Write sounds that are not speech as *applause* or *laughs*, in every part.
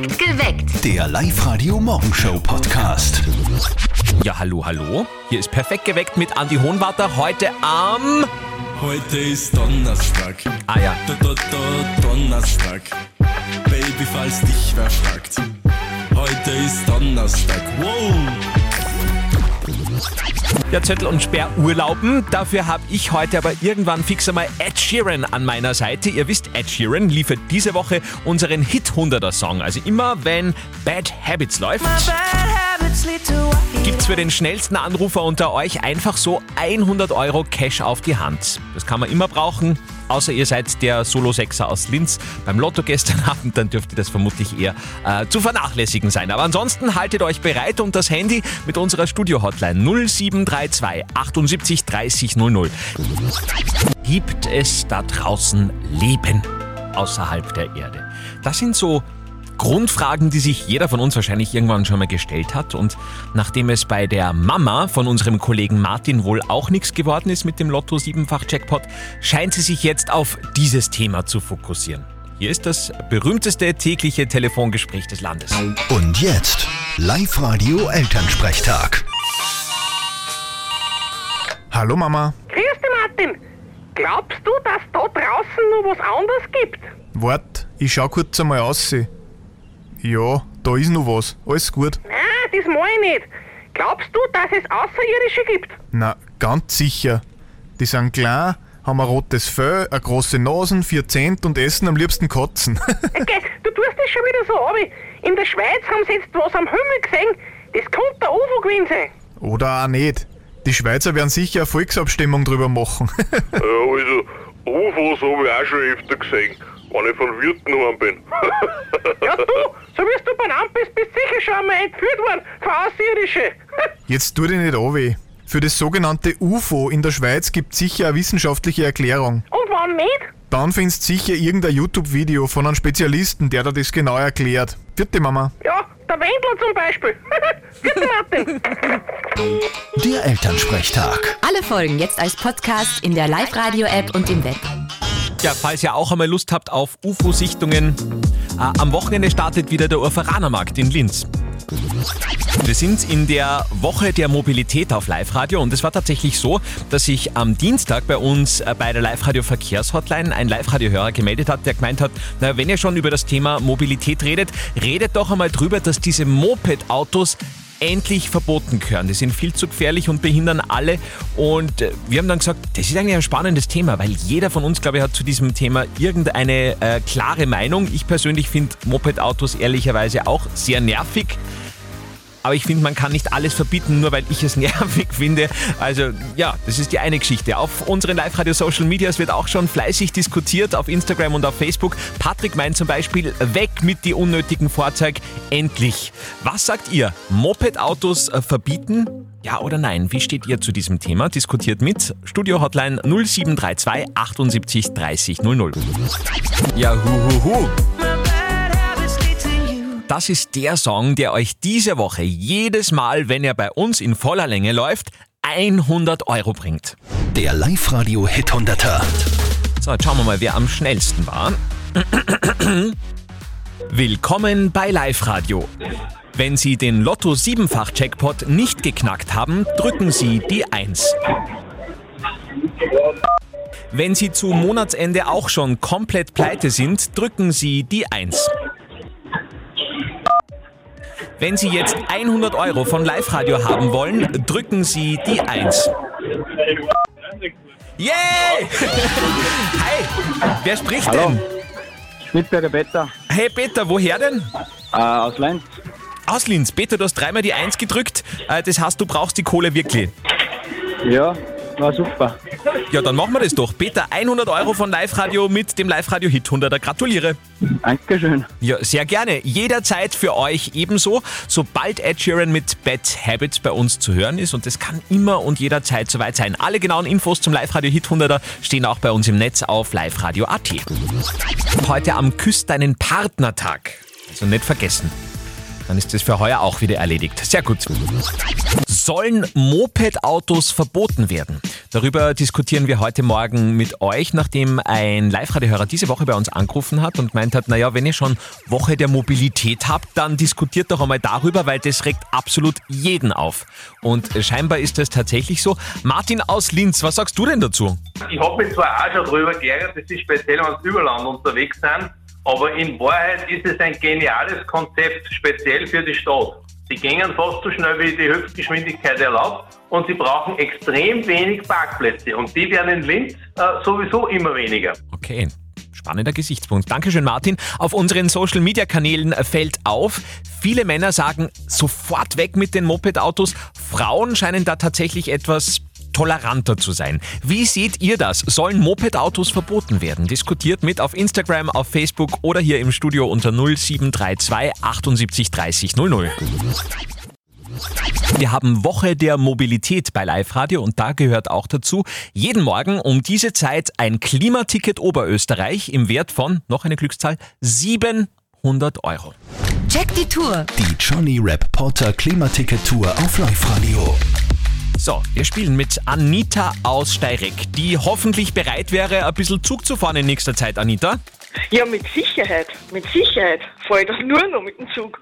Perfekt geweckt. Der Live-Radio-Morgenshow-Podcast. Ja, hallo, hallo. Hier ist Perfekt geweckt mit Andi Hohenwarter. Heute am... Heute ist Donnerstag. Ah ja. Da, da, da, Donnerstag. Baby, falls dich wer fragt. Heute ist Donnerstag. Wow. Ja, Zettel und Sperrurlauben. Dafür habe ich heute aber irgendwann fix einmal Ed Sheeran an meiner Seite. Ihr wisst, Ed Sheeran liefert diese Woche unseren Hit 100er Song. Also immer wenn Bad Habits läuft, gibt's für den schnellsten Anrufer unter euch einfach so 100 Euro Cash auf die Hand. Das kann man immer brauchen. Außer ihr seid der Solo-Sechser aus Linz beim Lotto gestern *laughs* Abend, dann dürfte das vermutlich eher äh, zu vernachlässigen sein. Aber ansonsten haltet euch bereit und das Handy mit unserer Studio-Hotline 0732 78 30 00. Gibt es da draußen Leben außerhalb der Erde? Das sind so Grundfragen, die sich jeder von uns wahrscheinlich irgendwann schon mal gestellt hat. Und nachdem es bei der Mama von unserem Kollegen Martin wohl auch nichts geworden ist mit dem Lotto siebenfach Jackpot, scheint sie sich jetzt auf dieses Thema zu fokussieren. Hier ist das berühmteste tägliche Telefongespräch des Landes. Und jetzt Live-Radio-Elternsprechtag. Hallo Mama. Grüß dich, Martin. Glaubst du, dass da draußen noch was anderes gibt? Wart, ich schau kurz einmal aus. Ja, da ist noch was. Alles gut. Nein, das mag ich nicht. Glaubst du, dass es Außerirdische gibt? Na, ganz sicher. Die sind klein, haben ein rotes Fell, eine große Nase, vier Zähne und essen am liebsten Katzen. *laughs* Okay, du tust das schon wieder so ab. In der Schweiz haben sie jetzt was am Himmel gesehen. Das könnte der UFO gewesen sein. Oder auch nicht. Die Schweizer werden sicher eine Volksabstimmung drüber machen. Ja, *laughs* also UFOs habe ich auch schon öfter gesehen, wenn ich von Wirten heim bin. *laughs* Ja, du, so wie du benannt bist, bist sicher schon einmal entführt worden von Außerirdische. *laughs* Jetzt tu dich nicht an weh. Für das sogenannte UFO in der Schweiz gibt sicher eine wissenschaftliche Erklärung. Und wann nicht? Dann findest sicher irgendein YouTube-Video von einem Spezialisten, der dir das genau erklärt. Vierte Mama. Ja, der Wendler zum Beispiel. *laughs* Vierte Martin. Der Elternsprechtag. Alle Folgen jetzt als Podcast in der Live-Radio-App und im Web. Ja, falls ihr auch einmal Lust habt auf UFO-Sichtungen, äh, am Wochenende startet wieder der Urferanermarkt in Linz. Wir sind in der Woche der Mobilität auf Live-Radio und es war tatsächlich so, dass sich am Dienstag bei uns äh, bei der Live-Radio Verkehrshotline ein Live-Radio-Hörer gemeldet hat, der gemeint hat, na, wenn ihr schon über das Thema Mobilität redet, redet doch einmal drüber, dass diese Moped-Autos endlich verboten gehören. Die sind viel zu gefährlich und behindern alle. Und äh, wir haben dann gesagt, das ist eigentlich ein spannendes Thema, weil jeder von uns, glaube ich, hat zu diesem Thema irgendeine äh, klare Meinung. Ich persönlich finde Moped-Autos ehrlicherweise auch sehr nervig. Aber ich finde, man kann nicht alles verbieten, nur weil ich es *laughs* nervig finde. Also ja, das ist die eine Geschichte. Auf unseren Live-Radio-Social Medias wird auch schon fleißig diskutiert, auf Instagram und auf Facebook. Patrick meint zum Beispiel, weg mit die unnötigen Fahrzeuge, endlich. Was sagt ihr? Moped-Autos äh, verbieten? Ja oder nein? Wie steht ihr zu diesem Thema? Diskutiert mit Studio-Hotline 0732 78 30 00. Ja, hu, hu, hu. Das ist der Song, der euch diese Woche jedes Mal, wenn er bei uns in voller Länge läuft, 100 Euro bringt. Der Live-Radio-Hit 100er. So, jetzt schauen wir mal, wer am schnellsten war. Willkommen bei Live Radio. Wenn Sie den Lotto 7-fach Jackpot nicht geknackt haben, drücken Sie die 1. Wenn Sie zu Monatsende auch schon komplett pleite sind, drücken Sie die 1. Wenn Sie jetzt 100 Euro von Live Radio haben wollen, drücken Sie die 1. Yay! *laughs* Hi! Wer spricht Hallo. denn? Schmidberger Peter Hey Peter, woher denn? äh, aus Lenz. Aus Linz. Peter, du hast dreimal die 1 gedrückt. Äh, Das heißt, du brauchst die Kohle wirklich. Ja, war super. Ja, dann machen wir das doch. Peter, 100 Euro von Live Radio mit dem Live Radio Hit 100er. Gratuliere. Dankeschön. Ja, sehr gerne. Jederzeit für euch ebenso, sobald Ed Sheeran mit Bad Habits bei uns zu hören ist. Und das kann immer und jederzeit soweit sein. Alle genauen Infos zum Live-Radio Hit 100er stehen auch bei uns im Netz auf liveradio.at. Heute am Küss deinen Partnertag. Also nicht vergessen. Dann ist das für heuer auch wieder erledigt. Sehr gut. Sollen Moped-Autos verboten werden? Darüber diskutieren wir heute Morgen mit euch, nachdem ein Live-Radio-Hörer diese Woche bei uns angerufen hat und meint hat, naja, wenn ihr schon Woche der Mobilität habt, dann diskutiert doch einmal darüber, weil das regt absolut jeden auf. Und scheinbar ist das tatsächlich so. Martin aus Linz, was sagst du denn dazu? Ich habe mich zwar auch schon drüber geärgert, das ist speziell, wenn sie über Land unterwegs sind, aber in Wahrheit ist es ein geniales Konzept, speziell für die Stadt. Sie gehen fast so schnell, wie die Höchstgeschwindigkeit erlaubt und sie brauchen extrem wenig Parkplätze und die werden in Linz äh, sowieso immer weniger. Okay. Spannender Gesichtspunkt. Dankeschön, Martin. Auf unseren Social Media Kanälen fällt auf, viele Männer sagen sofort weg mit den Moped-Autos. Frauen scheinen da tatsächlich etwas toleranter zu sein. Wie seht ihr das? Sollen Moped-Autos verboten werden? Diskutiert mit auf Instagram, auf Facebook oder hier im Studio unter 0732 78 30 00. Wir haben Woche der Mobilität bei Live Radio und da gehört auch dazu, jeden Morgen um diese Zeit ein Klimaticket Oberösterreich im Wert von, noch eine Glückszahl, 700 Euro. Check die Tour. Die Johnny Rap Porter Klimaticket Tour auf Live-Radio. So, wir spielen mit Anita aus Steireck, die hoffentlich bereit wäre, ein bisschen Zug zu fahren in nächster Zeit, Anita. Ja, mit Sicherheit. Mit Sicherheit. Fahre ich doch nur noch mit dem Zug.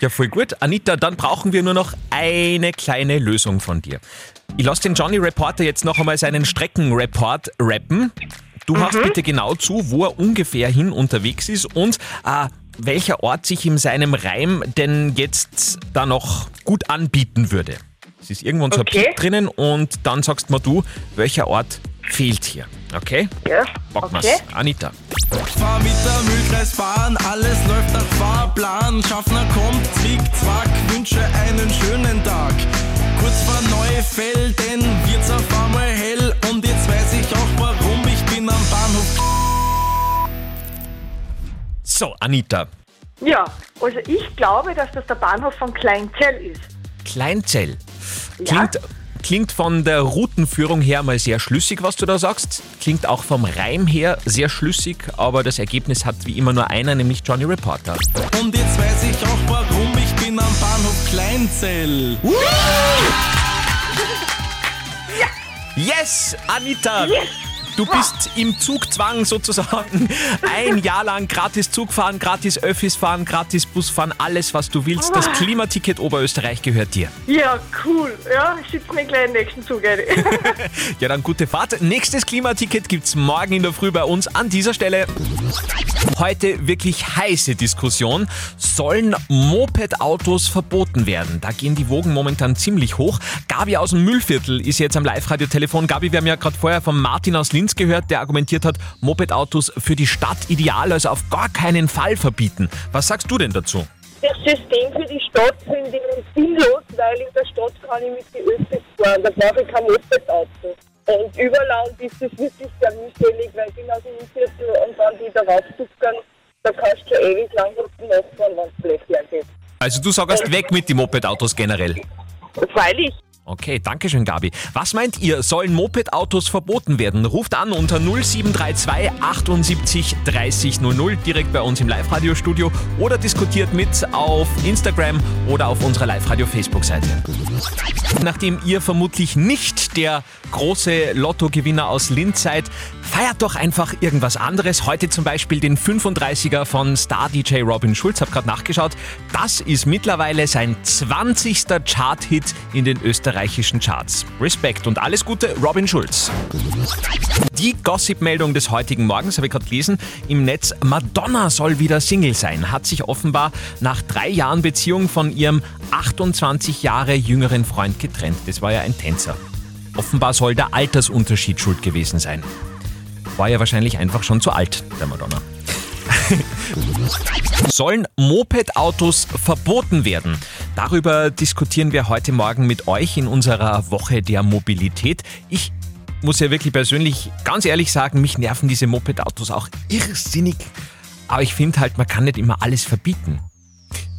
Ja, voll gut. Anita, dann brauchen wir nur noch eine kleine Lösung von dir. Ich lasse den Johnny Reporter jetzt noch einmal seinen Streckenreport rappen. Du machst bitte genau zu, wo er ungefähr hin unterwegs ist und äh, welcher Ort sich in seinem Reim denn jetzt da noch gut anbieten würde. Es ist irgendwo so Okay. ein Piep drinnen und dann sagst mir du, welcher Ort fehlt hier. Okay? Ja, wir's. okay. Anita. Fahr mit der Müllkreisbahn, alles läuft nach Fahrplan. Schaffner kommt, zwick, zwack, wünsche einen schönen Tag. Kurz vor Neufelden wird's auf einmal hell und jetzt weiß ich auch warum, ich bin am Bahnhof. So, Anita. Ja, also ich glaube, dass das der Bahnhof von Kleinzell ist. Kleinzell. Ja. Klingt, klingt von der Routenführung her mal sehr schlüssig, was du da sagst. Klingt auch vom Reim her sehr schlüssig, aber das Ergebnis hat wie immer nur einer, nämlich Johnny Reporter. Und jetzt weiß ich auch warum, ich bin am Bahnhof Kleinzell. *laughs* Yes, Anita! Du bist im Zugzwang sozusagen. Ein Jahr lang gratis Zugfahren, gratis Öffis fahren, gratis Busfahren, alles was du willst. Das Klimaticket Oberösterreich gehört dir. Ja, cool. Ja, schickt mir gleich den nächsten Zug ein. *laughs* Ja, dann gute Fahrt. Nächstes Klimaticket gibt's morgen in der Früh bei uns an dieser Stelle. Heute wirklich heiße Diskussion. Sollen Moped-Autos verboten werden? Da gehen die Wogen momentan ziemlich hoch. Gabi aus dem Müllviertel ist jetzt am Live-Radio-Telefon. Gabi, wir haben ja gerade vorher von Martin aus Linz gehört, der argumentiert hat, Moped-Autos für die Stadt ideal, also auf gar keinen Fall verbieten. Was sagst du denn dazu? Das System für die Stadt finde ich sinnlos, weil in der Stadt kann ich mit den Öffis fahren, da brauche ich kein Moped-Auto. Und überland ist das wirklich sehr mühselig, weil ich aus dem Viertel und dann wieder raufzuckern, da kannst du schon ewig lang hinten nachfahren, wenn das Blech hergeht. Also du sagst weg mit den Moped-Autos generell. Freilich. Okay, danke schön, Gabi. Was meint ihr, sollen Moped-Autos verboten werden? Ruft an unter 0732 78 30 00 direkt bei uns im Live-Radio-Studio oder diskutiert mit auf Instagram oder auf unserer Live-Radio-Facebook-Seite. Nachdem ihr vermutlich nicht der große Lottogewinner aus Linz seid, feiert doch einfach irgendwas anderes. Heute zum Beispiel den 35er von Star-DJ Robin Schulz. Hab gerade nachgeschaut. Das ist mittlerweile sein 20. Chart-Hit in den österreichischen Charts. Respekt und alles Gute, Robin Schulz. Die Gossip-Meldung des heutigen Morgens habe ich gerade gelesen im Netz. Madonna soll wieder Single sein. Hat sich offenbar nach drei Jahren Beziehung von ihrem 28 Jahre jüngeren Freund getrennt. Das war ja ein Tänzer. Offenbar soll der Altersunterschied schuld gewesen sein. War ja wahrscheinlich einfach schon zu alt, der Madonna. *laughs* Sollen Moped-Autos verboten werden? Darüber diskutieren wir heute Morgen mit euch in unserer Woche der Mobilität. Ich muss ja wirklich persönlich ganz ehrlich sagen, mich nerven diese Moped-Autos auch irrsinnig. Aber ich finde halt, man kann nicht immer alles verbieten.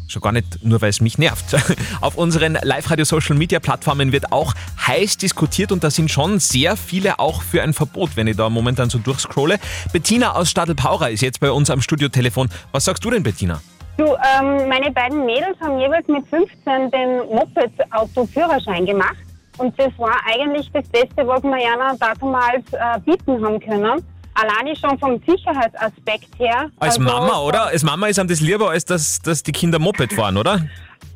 Schon gar nicht nur, weil es mich nervt. *laughs* Auf unseren Live-Radio-Social-Media-Plattformen wird auch heiß diskutiert und da sind schon sehr viele auch für ein Verbot, wenn ich da momentan so durchscrolle. Bettina aus Stadelpaura ist jetzt bei uns am Studiotelefon. Was sagst du denn, Bettina? Du, ähm, meine beiden Mädels haben jeweils mit 15 den Moped-Auto-Führerschein gemacht. Und das war eigentlich das Beste, was wir ja damals äh, bieten haben können. Alleine schon vom Sicherheitsaspekt her. Als Also, Mama, oder? Als Mama ist einem das lieber, als dass, dass die Kinder Moped fahren, oder?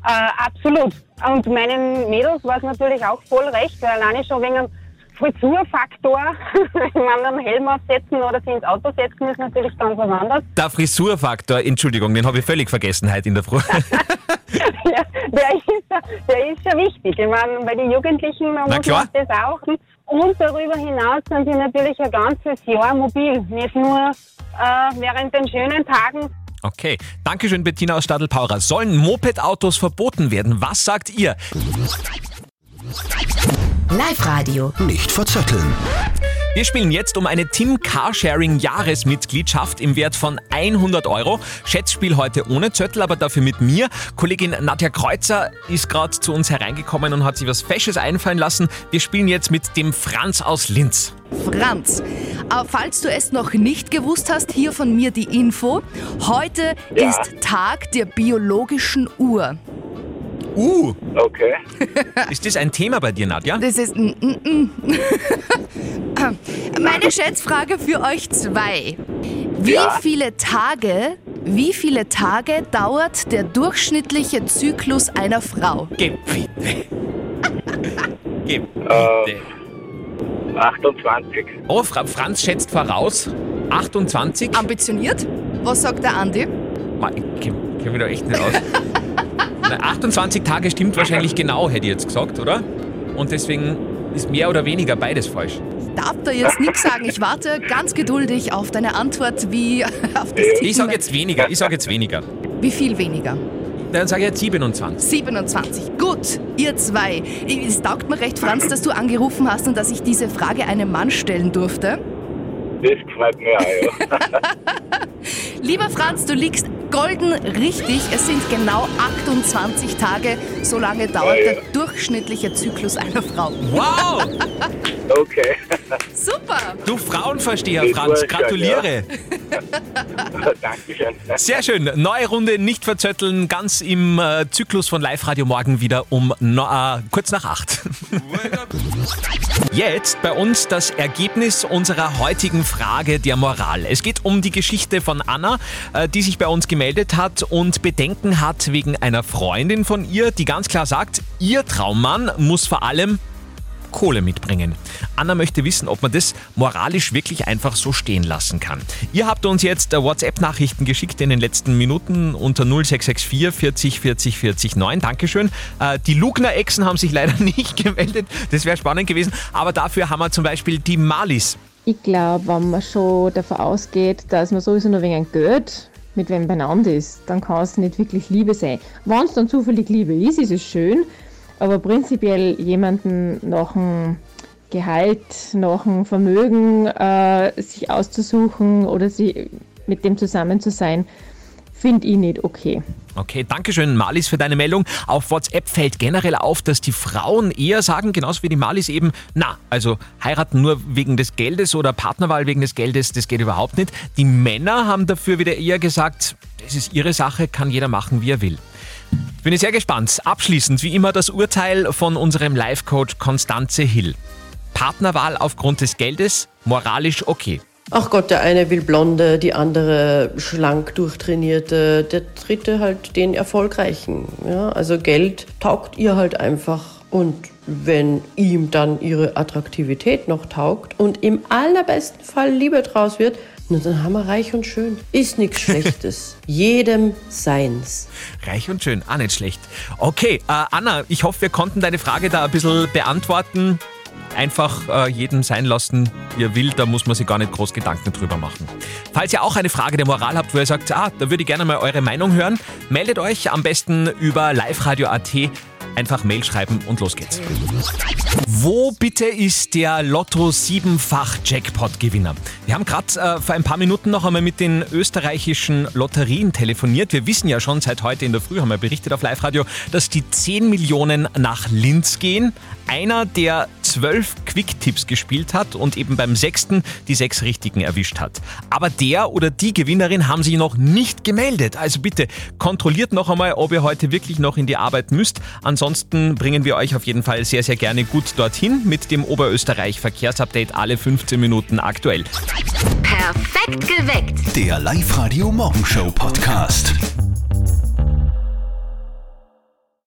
Äh, absolut. Und meinen Mädels war es natürlich auch voll recht, weil alleine schon wegen dem Frisurfaktor, *laughs* wenn man einen Helm aufsetzen oder sie ins Auto setzen, ist natürlich ganz was anderes. Der Frisurfaktor, Entschuldigung, den habe ich völlig vergessen heute in der Früh. *laughs* ja, der, ist, ja- der ist ja wichtig. Ich meine, bei den Jugendlichen da Na muss man das auch. Und darüber hinaus sind sie natürlich ein ganzes Jahr mobil. Nicht nur äh, während den schönen Tagen. Okay, Dankeschön Bettina aus Stadelpaurer. Sollen Moped-Autos verboten werden? Was sagt ihr? Live-Radio. Nicht verzetteln. Wir spielen jetzt um eine Tim Carsharing Jahresmitgliedschaft im Wert von 100 Euro. Schätzspiel heute ohne Zettel, aber dafür mit mir. Kollegin Nadja Kreuzer ist gerade zu uns hereingekommen und hat sich was Fesches einfallen lassen. Wir spielen jetzt mit dem Franz aus Linz. Franz, äh, falls du es noch nicht gewusst hast, hier von mir die Info. Heute Ja. ist Tag der biologischen Uhr. Uh, Okay. ist das ein Thema bei dir, Nadja? Das ist. Mm, mm, mm. *laughs* Meine Schätzfrage für euch zwei. Wie Ja. viele Tage, wie viele Tage dauert der durchschnittliche Zyklus einer Frau? Gib bitte. *laughs* Gib Äh, 28. Oh, Fra Franz schätzt voraus. 28. Ambitioniert? Was sagt der Andi? Ich kenne mich da echt nicht aus. *laughs* Na, 28 Tage stimmt wahrscheinlich genau, hätte ich jetzt gesagt, oder? Und deswegen ist mehr oder weniger beides falsch. Darf da jetzt nichts sagen. Ich warte ganz geduldig auf deine Antwort, wie *laughs* auf das Ich sage jetzt weniger, ich sage jetzt weniger. Wie viel weniger? Dann sage ich jetzt 27. 27. Gut, ihr zwei. Es taugt mir recht, Franz, dass du angerufen hast und dass ich diese Frage einem Mann stellen durfte. Das gefällt mir auch, ja. *laughs* Lieber Franz, du liegst golden richtig. Es sind genau 28 Tage. So lange dauert der durchschnittliche Zyklus einer Frau. Wow! *laughs* Okay. Super! Du Frauenversteher, Franz, gratuliere. *laughs* Dankeschön. Sehr schön. Neue Runde, nicht verzötteln, ganz im äh, Zyklus von Live Radio morgen wieder um no, äh, kurz nach acht. *laughs* Jetzt bei uns das Ergebnis unserer heutigen Frage der Moral. Es geht um die Geschichte von Anna, äh, die sich bei uns gemeldet hat und Bedenken hat wegen einer Freundin von ihr, die ganz klar sagt, ihr Traummann muss vor allem Kohle mitbringen. Anna möchte wissen, ob man das moralisch wirklich einfach so stehen lassen kann. Ihr habt uns jetzt äh, WhatsApp-Nachrichten geschickt in den letzten Minuten unter 0664 40 40 40 9. Dankeschön. Äh, Die Lugner-Echsen haben sich *laughs* leider nicht gemeldet. Das wäre spannend gewesen. Aber dafür haben wir zum Beispiel die Malis. Ich glaube, wenn man schon davon ausgeht, dass man sowieso nur wegen Geld mit wem beieinander ist, dann kann es nicht wirklich Liebe sein. Wenn es dann zufällig Liebe ist, ist es schön, aber prinzipiell jemanden nach dem Gehalt, nach dem Vermögen äh, sich auszusuchen oder sie, mit dem zusammen zu sein, finde ich nicht okay. Okay, Dankeschön, Malis, für deine Meldung. Auf WhatsApp fällt generell auf, dass die Frauen eher sagen, genauso wie die Malis eben, na, also heiraten nur wegen des Geldes oder Partnerwahl wegen des Geldes, das geht überhaupt nicht. Die Männer haben dafür wieder eher gesagt, das ist ihre Sache, kann jeder machen, wie er will. Ich bin sehr gespannt. Abschließend, wie immer, das Urteil von unserem Life-Coach Konstanze Hill. Partnerwahl aufgrund des Geldes, moralisch okay. Ach Gott, der eine will blonde, die andere schlank durchtrainierte, der dritte halt den erfolgreichen. Ja, also Geld taugt ihr halt einfach. Und wenn ihm dann ihre Attraktivität noch taugt und im allerbesten Fall Liebe draus wird, na, dann haben wir reich und schön. Ist nichts *laughs* Schlechtes. Jedem seins. Reich und schön, auch nicht schlecht. Okay, äh, Anna, ich hoffe, wir konnten deine Frage da ein bisschen beantworten. Einfach äh, jedem sein lassen, wie er will, da muss man sich gar nicht groß Gedanken drüber machen. Falls ihr auch eine Frage der Moral habt, wo ihr sagt, ah, da würde ich gerne mal eure Meinung hören, meldet euch am besten über liveradio.at. Einfach Mail schreiben und los geht's. Wo bitte ist der Lotto siebenfach Jackpot-Gewinner? Wir haben gerade äh, vor ein paar Minuten noch einmal mit den österreichischen Lotterien telefoniert. Wir wissen ja schon seit heute in der Früh, haben wir berichtet auf Live-Radio, dass die 10 Millionen nach Linz gehen. Einer der zwölf Quick-Tipps gespielt hat und eben beim sechsten die sechs richtigen erwischt hat. Aber der oder die Gewinnerin haben sich noch nicht gemeldet. Also bitte kontrolliert noch einmal, ob ihr heute wirklich noch in die Arbeit müsst. Ansonsten bringen wir euch auf jeden Fall sehr, sehr gerne gut dorthin mit dem Oberösterreich Verkehrsupdate alle 15 Minuten aktuell. Perfekt geweckt. Der Live-Radio Morgenshow Podcast.